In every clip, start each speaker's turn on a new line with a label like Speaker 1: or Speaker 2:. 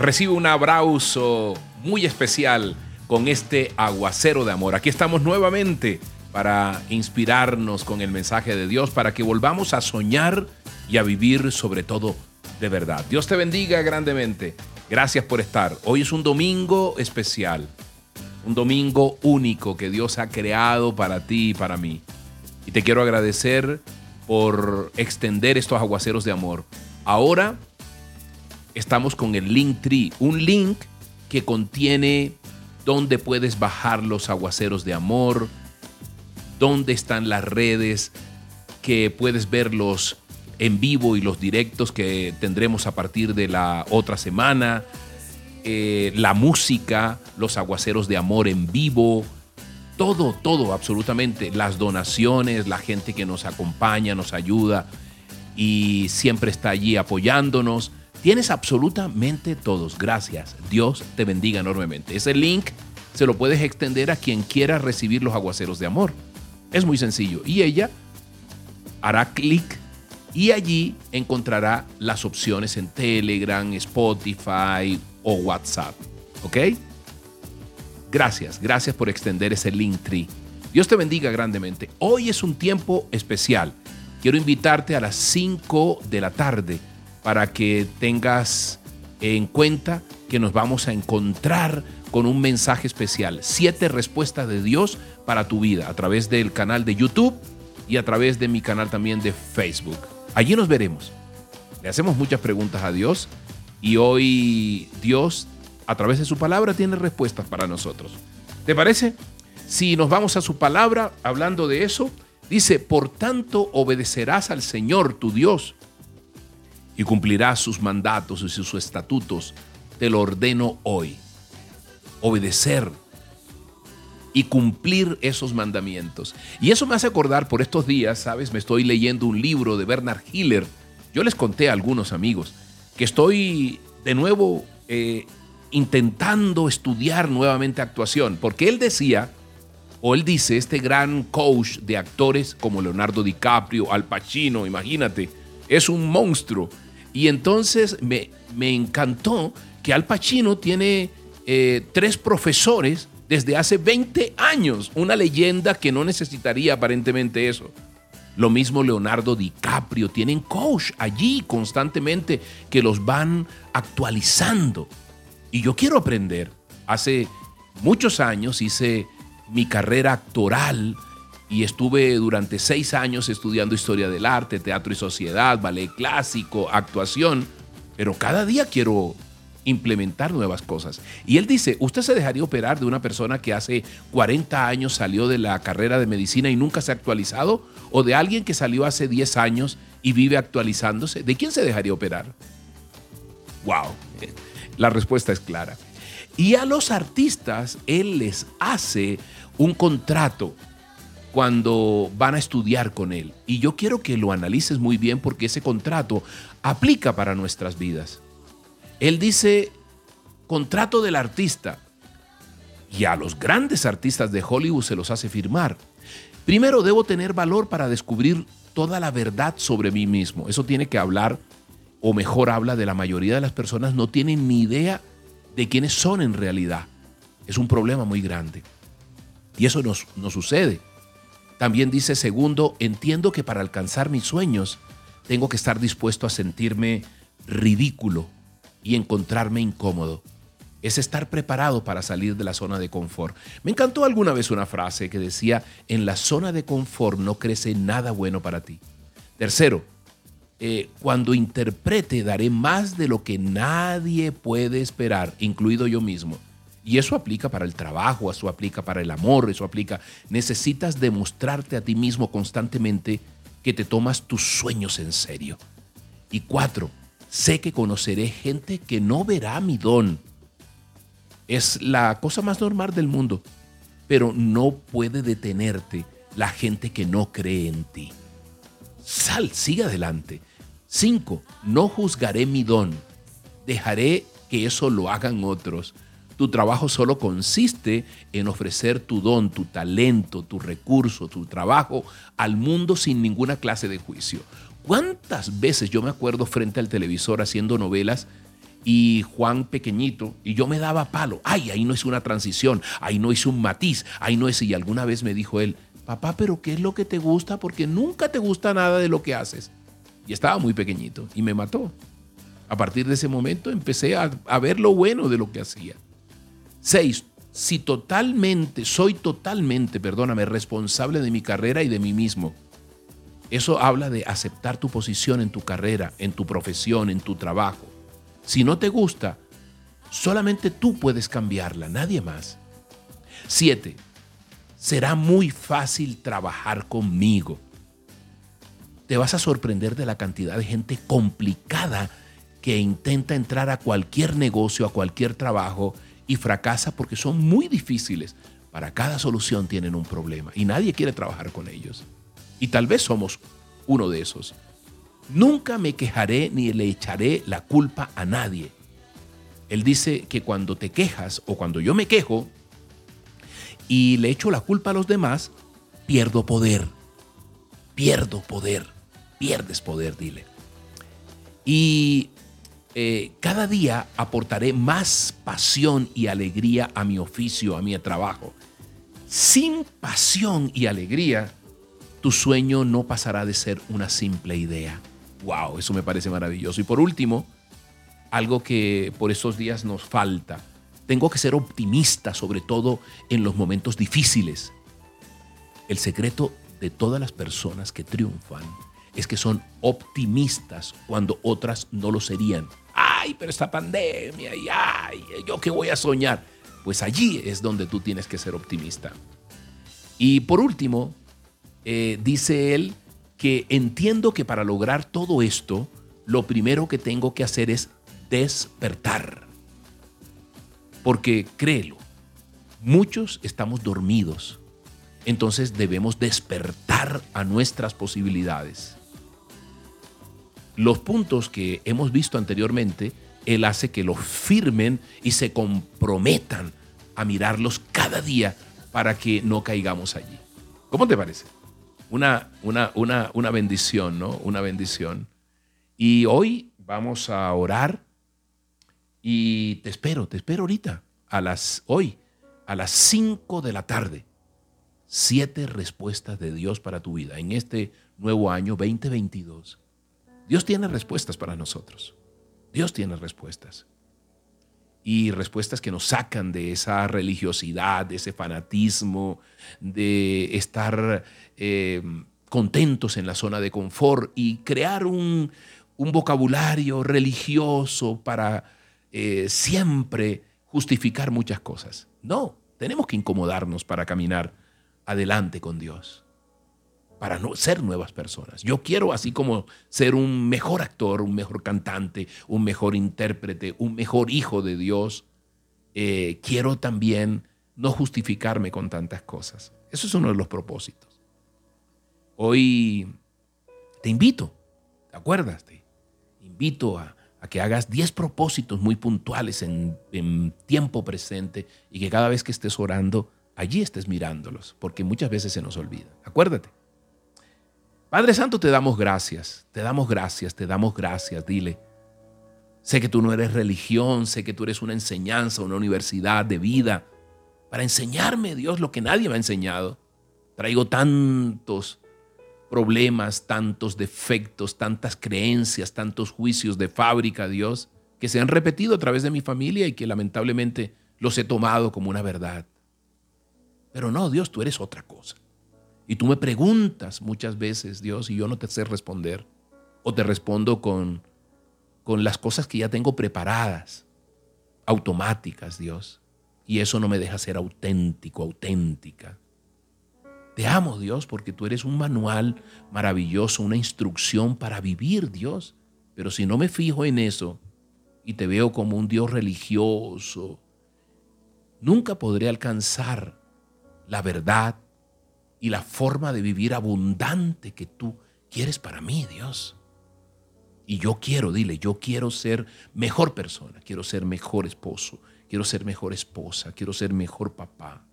Speaker 1: Recibe un abrazo muy especial con este aguacero de amor. Aquí estamos nuevamente para inspirarnos con el mensaje de Dios, para que volvamos a soñar y a vivir sobre todo de verdad. Dios te bendiga grandemente. Gracias por estar. Hoy es un domingo especial, un domingo único que Dios ha creado para ti y para mí. Y te quiero agradecer por extender estos aguaceros de amor. Ahora estamos con el link tree, un link que contiene dónde puedes bajar los aguaceros de amor, dónde están las redes que puedes verlos en vivo y los directos que tendremos a partir de la otra semana, eh, la música, los aguaceros de amor en vivo, todo, todo, absolutamente, las donaciones, la gente que nos acompaña, nos ayuda y siempre está allí apoyándonos. Tienes absolutamente todos. Gracias. Dios te bendiga enormemente. Ese link se lo puedes extender a quien quiera recibir los aguaceros de amor. Es muy sencillo. Y ella hará clic y allí encontrará las opciones en Telegram, Spotify o WhatsApp. ¿Ok? Gracias, gracias por extender ese link tree. Dios te bendiga grandemente. Hoy es un tiempo especial. Quiero invitarte a las 5 de la tarde para que tengas en cuenta que nos vamos a encontrar con un mensaje especial. Siete respuestas de Dios para tu vida a través del canal de YouTube y a través de mi canal también de Facebook. Allí nos veremos. Le hacemos muchas preguntas a Dios y hoy Dios a través de su palabra tiene respuestas para nosotros. ¿Te parece? Si nos vamos a su palabra hablando de eso, dice, por tanto obedecerás al Señor tu Dios y cumplirás sus mandatos y sus estatutos. Te lo ordeno hoy. Obedecer y cumplir esos mandamientos. Y eso me hace acordar por estos días, ¿sabes? Me estoy leyendo un libro de Bernard Hiller. Yo les conté a algunos amigos que estoy de nuevo eh, intentando estudiar nuevamente actuación, porque él decía, o él dice, este gran coach de actores como Leonardo DiCaprio, Al Pacino, imagínate, es un monstruo. Y entonces me, me encantó que Al Pacino tiene eh, tres profesores desde hace 20 años, una leyenda que no necesitaría aparentemente eso. Lo mismo Leonardo DiCaprio, tienen coach allí constantemente que los van actualizando. Y yo quiero aprender. Hace muchos años hice mi carrera actoral y estuve durante seis años estudiando historia del arte, teatro y sociedad, ballet clásico, actuación, pero cada día quiero implementar nuevas cosas. Y él dice, ¿usted se dejaría operar de una persona que hace 40 años salió de la carrera de medicina y nunca se ha actualizado? ¿O de alguien que salió hace 10 años y vive actualizándose? ¿De quién se dejaría operar? ¡Wow! La respuesta es clara. Y a los artistas, él les hace un contrato cuando van a estudiar con él. Y yo quiero que lo analices muy bien porque ese contrato aplica para nuestras vidas. Él dice, contrato del artista. Y a los grandes artistas de Hollywood se los hace firmar. Primero debo tener valor para descubrir toda la verdad sobre mí mismo. Eso tiene que hablar, o mejor habla de la mayoría de las personas, no tienen ni idea de quiénes son en realidad. Es un problema muy grande. Y eso nos, nos sucede. También dice, segundo, entiendo que para alcanzar mis sueños tengo que estar dispuesto a sentirme ridículo y encontrarme incómodo. Es estar preparado para salir de la zona de confort. Me encantó alguna vez una frase que decía, en la zona de confort no crece nada bueno para ti. Tercero, eh, cuando interprete daré más de lo que nadie puede esperar, incluido yo mismo. Y eso aplica para el trabajo, eso aplica para el amor, eso aplica. Necesitas demostrarte a ti mismo constantemente que te tomas tus sueños en serio. Y cuatro, sé que conoceré gente que no verá mi don. Es la cosa más normal del mundo, pero no puede detenerte la gente que no cree en ti. Sal, sigue adelante. Cinco, no juzgaré mi don. Dejaré que eso lo hagan otros. Tu trabajo solo consiste en ofrecer tu don, tu talento, tu recurso, tu trabajo al mundo sin ninguna clase de juicio. ¿Cuántas veces yo me acuerdo frente al televisor haciendo novelas y Juan pequeñito, y yo me daba palo. Ay, ahí no es una transición, ahí no es un matiz, ahí no es. Y alguna vez me dijo él, papá, pero ¿qué es lo que te gusta? Porque nunca te gusta nada de lo que haces. Y estaba muy pequeñito y me mató. A partir de ese momento empecé a ver lo bueno de lo que hacía. Seis, si totalmente, soy totalmente, perdóname, responsable de mi carrera y de mí mismo. Eso habla de aceptar tu posición en tu carrera, en tu profesión, en tu trabajo. Si no te gusta, solamente tú puedes cambiarla, nadie más. Siete, será muy fácil trabajar conmigo. Te vas a sorprender de la cantidad de gente complicada que intenta entrar a cualquier negocio, a cualquier trabajo y fracasa porque son muy difíciles. Para cada solución tienen un problema y nadie quiere trabajar con ellos. Y tal vez somos uno de esos. Nunca me quejaré ni le echaré la culpa a nadie. Él dice que cuando te quejas o cuando yo me quejo y le echo la culpa a los demás, pierdo poder. Pierdo poder. Pierdes poder, dile. Y eh, cada día aportaré más pasión y alegría a mi oficio, a mi trabajo. Sin pasión y alegría, tu sueño no pasará de ser una simple idea. ¡Wow! Eso me parece maravilloso. Y por último, algo que por estos días nos falta. Tengo que ser optimista, sobre todo en los momentos difíciles. El secreto de todas las personas que triunfan es que son optimistas cuando otras no lo serían. Ay, pero esta pandemia, y ay, yo qué voy a soñar. Pues allí es donde tú tienes que ser optimista. Y por último, eh, dice él que entiendo que para lograr todo esto, lo primero que tengo que hacer es despertar. Porque créelo, muchos estamos dormidos. Entonces debemos despertar a nuestras posibilidades los puntos que hemos visto anteriormente, Él hace que los firmen y se comprometan a mirarlos cada día para que no caigamos allí. ¿Cómo te parece? Una, una, una, una bendición, ¿no? Una bendición. Y hoy vamos a orar y te espero, te espero ahorita, a las, hoy, a las 5 de la tarde. Siete respuestas de Dios para tu vida en este nuevo año 2022. Dios tiene respuestas para nosotros. Dios tiene respuestas. Y respuestas que nos sacan de esa religiosidad, de ese fanatismo, de estar eh, contentos en la zona de confort y crear un, vocabulario religioso para eh, siempre justificar muchas cosas. No, tenemos que incomodarnos para caminar adelante con Dios para no ser nuevas personas. Yo quiero así como ser un mejor actor, un mejor cantante, un mejor intérprete, un mejor hijo de Dios. Eh, quiero también no justificarme con tantas cosas. Eso es uno de los propósitos. Hoy te invito, ¿te acuerdas? Invito a, que hagas 10 propósitos muy puntuales en, en tiempo presente y que cada vez que estés orando, allí estés mirándolos, porque muchas veces se nos olvida. Acuérdate, Padre Santo, te damos gracias, te damos gracias, te damos gracias, dile. Sé que tú no eres religión, sé que tú eres una enseñanza, una universidad de vida, para enseñarme, Dios, lo que nadie me ha enseñado. Traigo tantos problemas, tantos defectos, tantas creencias, tantos juicios de fábrica, Dios, que se han repetido a través de mi familia y que lamentablemente los he tomado como una verdad. Pero no, Dios, tú eres otra cosa. Y tú me preguntas muchas veces, Dios, y yo no te sé responder. O te respondo con, con las cosas que ya tengo preparadas, automáticas, Dios. Y eso no me deja ser auténtico, auténtica. Te amo, Dios, porque tú eres un manual maravilloso, una instrucción para vivir, Dios. Pero si no me fijo en eso y te veo como un Dios religioso, nunca podré alcanzar la verdad, y la forma de vivir abundante que tú quieres para mí, Dios. Y yo quiero, dile, yo quiero ser mejor persona, quiero ser mejor esposo, quiero ser mejor esposa, quiero ser mejor papá,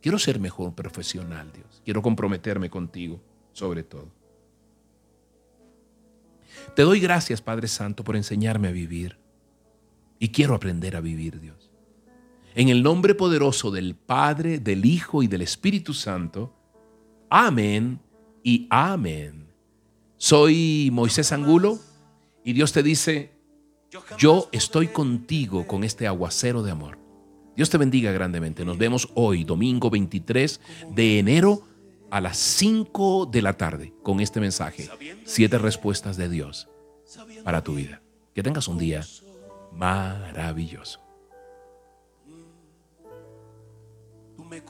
Speaker 1: quiero ser mejor profesional, Dios. Quiero comprometerme contigo, sobre todo. Te doy gracias, Padre Santo, por enseñarme a vivir. Y quiero aprender a vivir, Dios. En el nombre poderoso del Padre, del Hijo y del Espíritu Santo. Amén y amén. Soy Moisés Angulo y Dios te dice, yo estoy contigo con este aguacero de amor. Dios te bendiga grandemente. Nos vemos hoy, domingo 23 de enero a las 5 de la tarde con este mensaje. Siete respuestas de Dios para tu vida. Que tengas un día maravilloso.
Speaker 2: Tú me